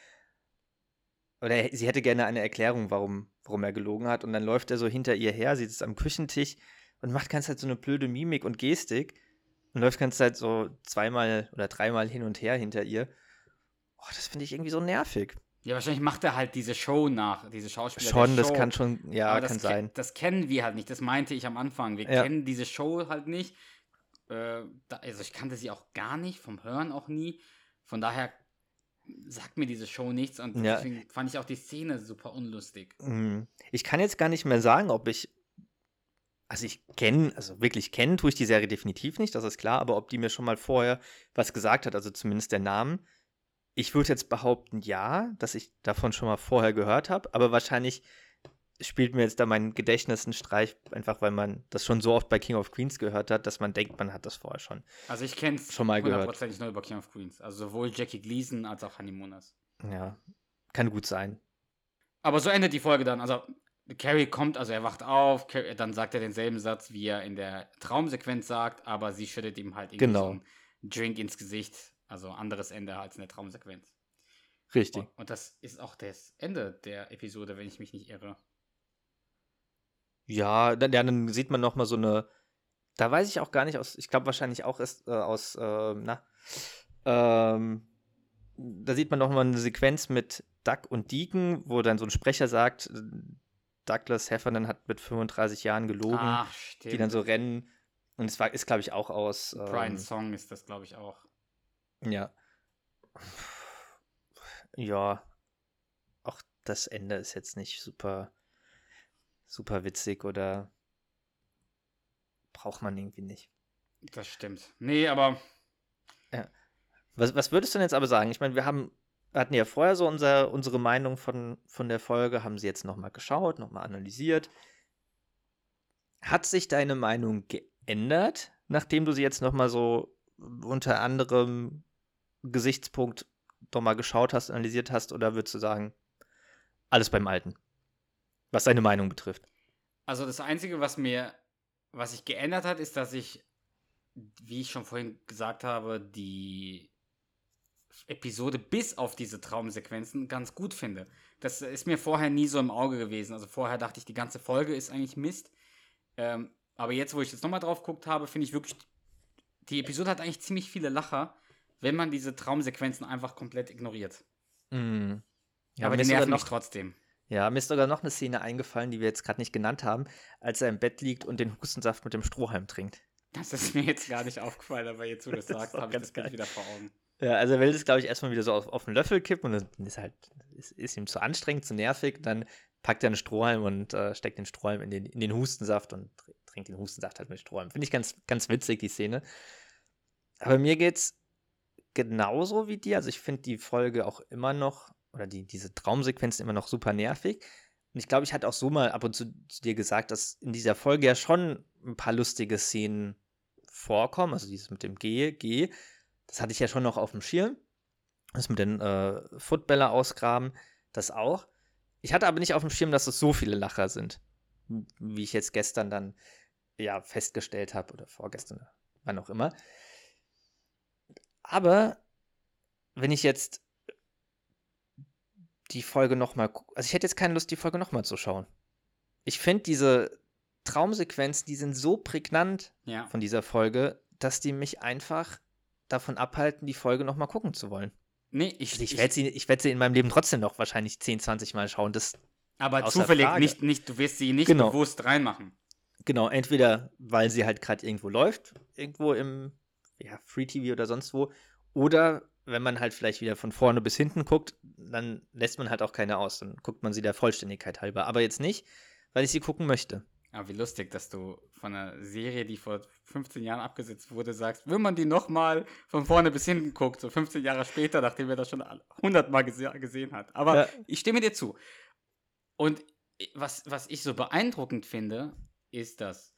S2: Oder er- sie hätte gerne eine Erklärung, warum, warum er gelogen hat. Und dann läuft er so hinter ihr her, sie sitzt am Küchentisch und macht ganz halt so eine blöde Mimik und Gestik und läuft ganz halt so zweimal oder dreimal hin und her hinter ihr. Oh, das finde ich irgendwie so nervig.
S1: Ja, wahrscheinlich macht er halt diese Show nach, diese Schauspieler.
S2: Schon, das
S1: Show.
S2: kann schon, ja,
S1: Aber das
S2: kann
S1: ke-
S2: sein.
S1: Das kennen wir halt nicht. Das meinte ich am Anfang. Wir
S2: Ja.
S1: kennen diese Show halt nicht. Äh, da, also ich kannte sie auch gar nicht, vom Hören auch nie. Von daher sagt mir diese Show nichts und
S2: Ja.
S1: deswegen fand ich auch die Szene super unlustig.
S2: Mm, Ich kann jetzt gar nicht mehr sagen, ob ich. Also ich kenne, also wirklich kennen tue ich die Serie definitiv nicht, das ist klar, aber ob die mir schon mal vorher was gesagt hat, also zumindest der Namen. Ich würde jetzt behaupten, ja, dass ich davon schon mal vorher gehört habe, aber wahrscheinlich spielt mir jetzt da mein Gedächtnis einen Streich, einfach weil man das schon so oft bei King of Queens gehört hat, dass man denkt, man hat das vorher schon.
S1: Also ich kenne es
S2: Schon mal gehört.
S1: hundertprozentig nur über King of Queens. Also sowohl Jackie Gleason als auch Honeymooners.
S2: Ja, kann gut sein.
S1: Aber so endet die Folge dann. Also Carrie kommt, also er wacht auf, dann sagt er denselben Satz, wie er in der Traumsequenz sagt, aber sie schüttet ihm halt irgendwie
S2: Genau.
S1: so einen Drink ins Gesicht. Also anderes Ende als in der Traumsequenz.
S2: Richtig.
S1: Und, und das ist auch das Ende der Episode, wenn ich mich nicht irre.
S2: Ja, dann, ja, dann sieht man noch mal so eine. Da weiß ich auch gar nicht aus. Ich glaube wahrscheinlich auch erst äh, aus. Äh, na. Ähm, da sieht man noch mal eine Sequenz mit Duck und Deacon, wo dann so ein Sprecher sagt, Douglas Heffernan hat mit 35 Jahren gelogen,
S1: Ach,
S2: die dann so rennen. Und es war, ist, glaube ich, auch aus.
S1: Brian
S2: Ähm,
S1: Song ist das, glaube ich, auch.
S2: Ja. Ja. Auch das Ende ist jetzt nicht super, super witzig oder braucht man irgendwie nicht.
S1: Das stimmt. Nee, aber
S2: Was, was würdest du denn jetzt aber sagen? Ich meine, wir haben, wir hatten ja vorher so unser, unsere Meinung von, von der Folge, haben sie jetzt nochmal geschaut, nochmal analysiert. Hat sich deine Meinung geändert, nachdem du sie jetzt nochmal so unter anderem Gesichtspunkt doch mal geschaut hast, analysiert hast, oder würdest du sagen, alles beim Alten? Was deine Meinung betrifft.
S1: Also das Einzige, was mir, was sich geändert hat, ist, dass ich, wie ich schon vorhin gesagt habe, die Episode bis auf diese Traumsequenzen ganz gut finde. Das ist mir vorher nie so im Auge gewesen. Also vorher dachte ich, die ganze Folge ist eigentlich Mist. Ähm, aber jetzt, wo ich jetzt nochmal drauf geguckt habe, finde ich wirklich, die Episode hat eigentlich ziemlich viele Lacher, wenn man diese Traumsequenzen einfach komplett ignoriert.
S2: Mm. Ja,
S1: aber die nerven mich
S2: noch,
S1: trotzdem.
S2: ja, mir ist sogar noch eine Szene eingefallen, die wir jetzt gerade nicht genannt haben, als er im Bett liegt und den Hustensaft mit dem Strohhalm trinkt.
S1: Das ist mir jetzt gar nicht aufgefallen, aber jetzt, wo du [laughs] das sagst, habe ich das Bild wieder vor Augen.
S2: Ja, also er will das, glaube ich, erstmal wieder so auf, auf den Löffel kippen und dann ist halt, ist, ist ihm zu anstrengend, zu nervig. Dann packt er einen Strohhalm und äh, steckt den Strohhalm in den, in den Hustensaft und tr- trinkt den Hustensaft halt mit Strohhalm. Finde ich ganz, ganz witzig, die Szene. Aber mir geht's genauso wie dir. Also ich finde die Folge auch immer noch, oder die, diese Traumsequenzen immer noch super nervig. Und ich glaube, ich hatte auch so mal ab und zu zu dir gesagt, dass in dieser Folge ja schon ein paar lustige Szenen vorkommen. Also dieses mit dem G, G. Das hatte ich ja schon noch auf dem Schirm. Das mit den äh, Footballer ausgraben, das auch. Ich hatte aber nicht auf dem Schirm, dass es so viele Lacher sind. Wie ich jetzt gestern dann ja festgestellt habe oder vorgestern, wann auch immer. Aber wenn ich jetzt die Folge nochmal, also ich hätte jetzt keine Lust, die Folge nochmal zu schauen. Ich finde diese Traumsequenzen, die sind so prägnant
S1: Ja.
S2: von dieser Folge, dass die mich einfach davon abhalten, die Folge nochmal gucken zu wollen.
S1: Nee, ich,
S2: Also ich werde sie, ich werd sie in meinem Leben trotzdem noch wahrscheinlich 10, 20 Mal schauen. Das,
S1: aber zufällig
S2: Frage.
S1: nicht, nicht, du wirst sie nicht
S2: Genau.
S1: bewusst reinmachen.
S2: genau, entweder weil sie halt gerade irgendwo läuft, irgendwo im ja, Free TV oder sonst wo, oder wenn man halt vielleicht wieder von vorne bis hinten guckt, dann lässt man halt auch keine aus. Dann guckt man sie der Vollständigkeit halber. Aber jetzt nicht, weil ich sie gucken möchte.
S1: Aber wie lustig, dass du von einer Serie, die vor 15 Jahren abgesetzt wurde, sagst, wenn man die nochmal von vorne bis hinten guckt, so 15 Jahre später, nachdem wir das schon 100 Mal gese gesehen hat. Aber
S2: Ja.
S1: ich stimme dir zu. Und was, was ich so beeindruckend finde, ist, dass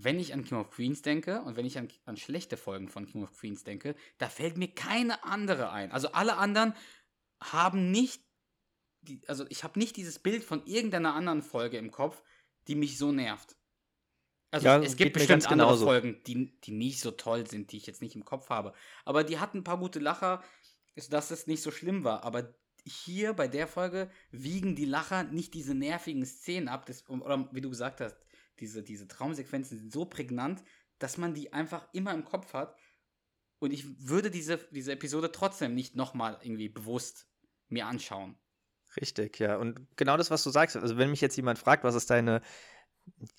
S1: wenn ich an King of Queens denke und wenn ich an, an schlechte Folgen von King of Queens denke, da fällt mir keine andere ein. Also alle anderen haben nicht, die, also ich habe nicht dieses Bild von irgendeiner anderen Folge im Kopf, die mich so nervt. Also
S2: Ja,
S1: es gibt bestimmt andere
S2: genauso.
S1: Folgen, die, die nicht so toll sind, die ich jetzt nicht im Kopf habe. Aber die hatten ein paar gute Lacher, dass es nicht so schlimm war. Aber hier bei der Folge wiegen die Lacher nicht diese nervigen Szenen ab. Das, oder wie du gesagt hast, diese, diese Traumsequenzen sind so prägnant, dass man die einfach immer im Kopf hat. Und ich würde diese, diese Episode trotzdem nicht nochmal irgendwie bewusst mir anschauen.
S2: Richtig, ja. Und genau das, was du sagst, also wenn mich jetzt jemand fragt, was ist deine,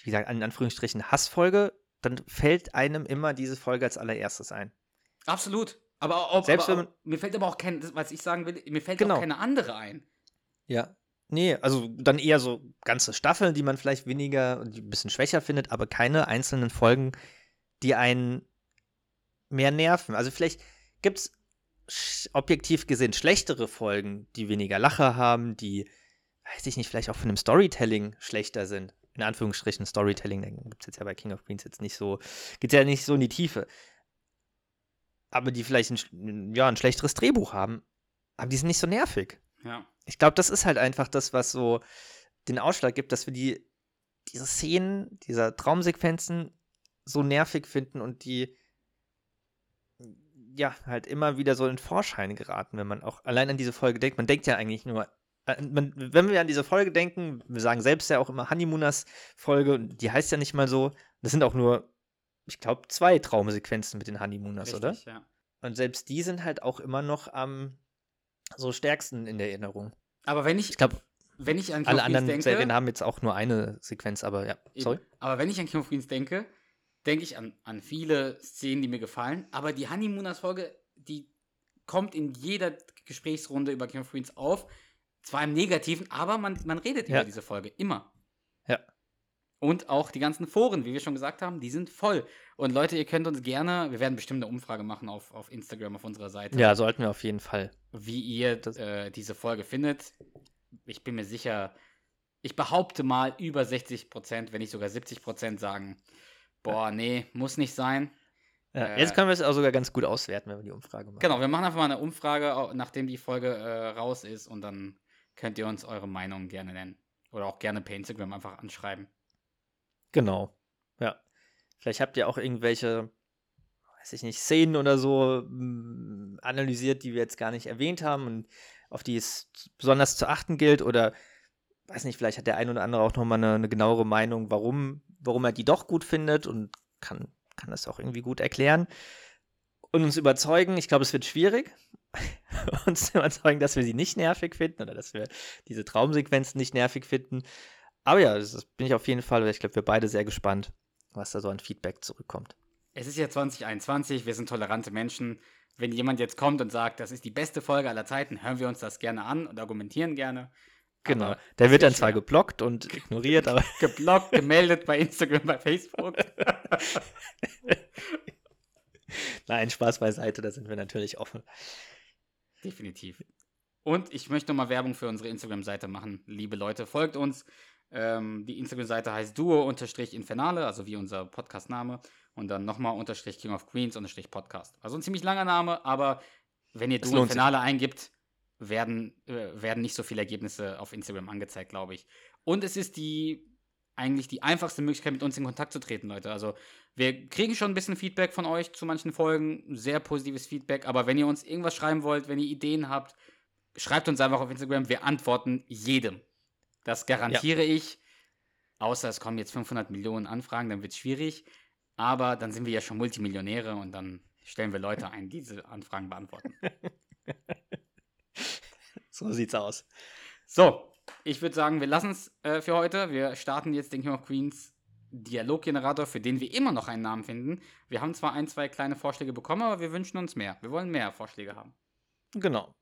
S2: wie gesagt, in Anführungsstrichen Hassfolge, dann fällt einem immer diese Folge als allererstes ein.
S1: Absolut. Aber, ob,
S2: Selbst
S1: aber
S2: wenn
S1: auch, mir fällt aber auch kein, was ich sagen will, mir fällt
S2: Genau.
S1: auch keine andere ein.
S2: Ja. Nee, also dann eher so ganze Staffeln, die man vielleicht weniger und ein bisschen schwächer findet, aber keine einzelnen Folgen, die einen mehr nerven. Also vielleicht gibt es objektiv gesehen schlechtere Folgen, die weniger Lacher haben, die, weiß ich nicht, vielleicht auch von dem Storytelling schlechter sind. In Anführungsstrichen Storytelling, da gibt es jetzt ja bei King of Queens jetzt nicht so, geht ja nicht so in die Tiefe. Aber die vielleicht ein, ja, ein schlechteres Drehbuch haben, aber die sind nicht so nervig.
S1: Ja.
S2: Ich glaube, das ist halt einfach das, was so den Ausschlag gibt, dass wir die, diese Szenen, dieser Traumsequenzen so nervig finden und die ja halt immer wieder so in Vorschein geraten, wenn man auch allein an diese Folge denkt. Man denkt ja eigentlich nur, äh, man, wenn wir an diese Folge denken, wir sagen selbst ja auch immer Honeymooners Folge, und die heißt ja nicht mal so. Das sind auch nur, ich glaube, zwei Traumsequenzen mit den Honeymooners, oder?
S1: Richtig, ja.
S2: Und selbst die sind halt auch immer noch am so stärksten in der Erinnerung.
S1: Aber wenn ich,
S2: Ich glaube,
S1: wenn ich an King
S2: alle anderen
S1: denke,
S2: Serien haben jetzt auch nur eine Sequenz, aber ja,
S1: Eben.
S2: sorry.
S1: Aber wenn ich an King of Queens denke, denke ich an, an viele Szenen, die mir gefallen. Aber die Honeymooners-Folge, die kommt in jeder Gesprächsrunde über King of Queens auf. Zwar im Negativen, aber man, man redet
S2: Ja.
S1: über diese Folge. Immer. Und auch die ganzen Foren, wie wir schon gesagt haben, die sind voll. Und Leute, ihr könnt uns gerne, wir werden bestimmt eine Umfrage machen auf, auf Instagram, auf unserer Seite,
S2: Ja, sollten wir auf jeden Fall.
S1: wie ihr äh, diese Folge findet. Ich bin mir sicher, ich behaupte mal, über 60 Prozent, wenn nicht sogar 70 Prozent sagen, boah, nee, muss nicht sein.
S2: Ja,
S1: Äh,
S2: jetzt können wir es auch sogar ganz gut auswerten, wenn wir die Umfrage machen.
S1: Genau, wir machen einfach mal eine Umfrage, nachdem die Folge äh, raus ist und dann könnt ihr uns eure Meinung gerne nennen. Oder auch gerne per Instagram einfach anschreiben.
S2: Genau. Ja. Vielleicht habt ihr auch irgendwelche, weiß ich nicht, Szenen oder so mh, analysiert, die wir jetzt gar nicht erwähnt haben und auf die es besonders zu achten gilt. Oder weiß nicht, vielleicht hat der ein oder andere auch nochmal eine, eine genauere Meinung, warum, warum er die doch gut findet und kann, kann das auch irgendwie gut erklären. Und uns überzeugen, ich glaube, es wird schwierig, [laughs] uns überzeugen, dass wir sie nicht nervig finden oder dass wir diese Traumsequenzen nicht nervig finden. Aber ja, das bin ich auf jeden Fall, ich glaube, wir beide sehr gespannt, was da so an Feedback zurückkommt.
S1: Es ist ja 2021, wir sind tolerante Menschen. Wenn jemand jetzt kommt und sagt, das ist die beste Folge aller Zeiten, hören wir uns das gerne an und argumentieren gerne.
S2: Genau.
S1: Aber
S2: Der wird dann zwar geblockt und ignoriert, aber [laughs]
S1: Geblockt, gemeldet bei Instagram, bei Facebook. [laughs]
S2: nein, Spaß beiseite, da sind wir natürlich offen.
S1: Definitiv. Und ich möchte nochmal Werbung für unsere Instagram-Seite machen. Liebe Leute, folgt uns. Ähm, die Instagram-Seite heißt duo-infernale, also wie unser Podcast-Name. Und dann nochmal unterstrich King of Queens unterstrich Podcast. Also ein ziemlich langer Name, aber wenn ihr Duo. Infernale eingibt, werden, äh, werden nicht so viele Ergebnisse auf Instagram angezeigt, glaube ich. Und es ist die eigentlich die einfachste Möglichkeit, mit uns in Kontakt zu treten, Leute. Also wir kriegen schon ein bisschen Feedback von euch zu manchen Folgen, sehr positives Feedback, aber wenn ihr uns irgendwas schreiben wollt, wenn ihr Ideen habt, schreibt uns einfach auf Instagram, wir antworten jedem. Das garantiere ich. Außer es kommen jetzt 500 Millionen Anfragen, dann wird es schwierig. Aber dann sind wir ja schon Multimillionäre und dann stellen wir Leute ein, die diese Anfragen beantworten. [laughs]
S2: So sieht's aus.
S1: So, ich würde sagen, wir lassen es äh, für heute. Wir starten jetzt den King of Queens Dialoggenerator, für den wir immer noch einen Namen finden. Wir haben zwar ein, zwei kleine Vorschläge bekommen, aber wir wünschen uns mehr. Wir wollen mehr Vorschläge haben.
S2: Genau.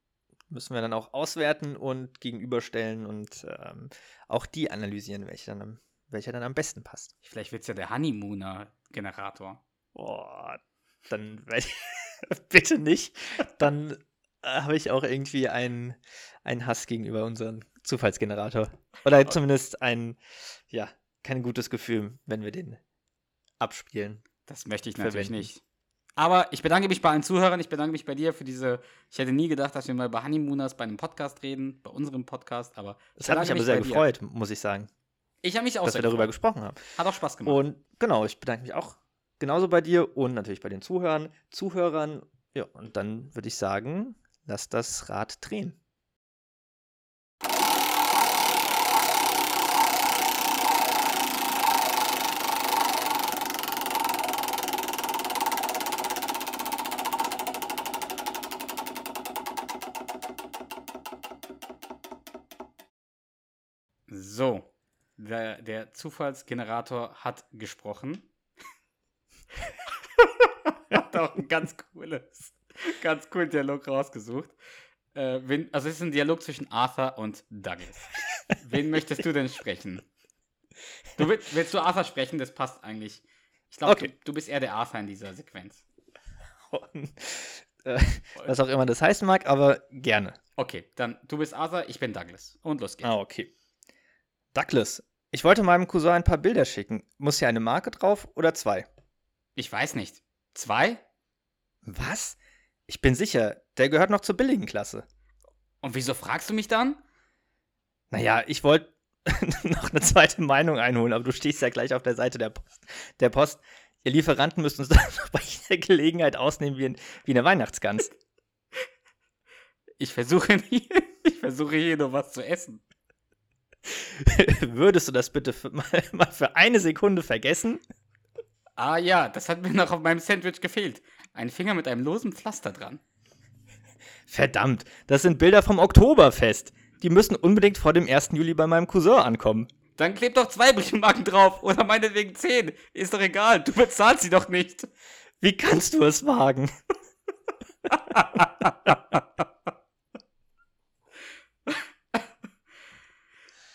S2: Müssen wir dann auch auswerten und gegenüberstellen und ähm, auch die analysieren, welche dann, am, welcher dann am besten passt.
S1: Vielleicht wird es ja der Honeymooner-Generator.
S2: Boah, dann [laughs] bitte nicht. Dann äh, habe ich auch irgendwie einen, einen Hass gegenüber unserem Zufallsgenerator. Oder zumindest ein, ja, kein gutes Gefühl, wenn wir den abspielen.
S1: Das möchte ich natürlich
S2: Verwenden.
S1: nicht. Aber ich bedanke mich bei allen Zuhörern. Ich bedanke mich bei dir für diese. Ich hätte nie gedacht, dass wir mal bei Honeymooners bei einem Podcast reden, bei unserem Podcast. Aber
S2: Das hat mich aber sehr
S1: bei dir.
S2: gefreut, muss ich sagen,
S1: Ich habe mich auch
S2: dass wir darüber
S1: gefreut.
S2: gesprochen haben.
S1: Hat auch Spaß gemacht.
S2: Und genau, ich bedanke mich auch genauso bei dir und natürlich bei den Zuhörern, Zuhörern. Ja, und dann würde ich sagen, lass das Rad drehen.
S1: So, der, der Zufallsgenerator hat gesprochen. [laughs] hat auch ein ganz cooles, ganz coolen Dialog rausgesucht. Äh, wen, also es ist ein Dialog zwischen Arthur und Douglas. Wen möchtest du denn sprechen? Du willst, willst du Arthur sprechen? Das passt eigentlich. Ich glaube,
S2: Okay.
S1: du, du bist eher der Arthur in dieser Sequenz.
S2: Äh, was auch immer das heißen mag, aber gerne.
S1: Okay, dann du bist Arthur, ich bin Douglas. Und los geht's.
S2: Ah, okay. Douglas, ich wollte meinem Cousin ein paar Bilder schicken. Muss hier eine Marke drauf oder zwei?
S1: Ich weiß nicht. Zwei?
S2: Was? Ich bin sicher, der gehört noch zur billigen Klasse.
S1: Und wieso fragst du mich dann?
S2: Naja, ich wollte [laughs] noch eine zweite Meinung einholen, aber du stehst ja gleich auf der Seite der Post. Der Post. Ihr Lieferanten müsst uns [laughs] doch bei jeder Gelegenheit ausnehmen wie, ein, wie eine Weihnachtsgans.
S1: Ich versuche nie, [laughs] ich versuche hier nur was zu essen. [laughs]
S2: Würdest du das bitte für, mal, mal für eine Sekunde vergessen?
S1: Ah ja, das hat mir noch auf meinem Sandwich gefehlt. Ein Finger mit einem losen Pflaster dran.
S2: Verdammt, das sind Bilder vom Oktoberfest. Die müssen unbedingt vor dem 1. Juli bei meinem Cousin ankommen.
S1: Dann klebt doch zwei Briefmarken drauf oder meinetwegen zehn. Ist doch egal, du bezahlst sie doch nicht.
S2: Wie kannst du es wagen? [laughs]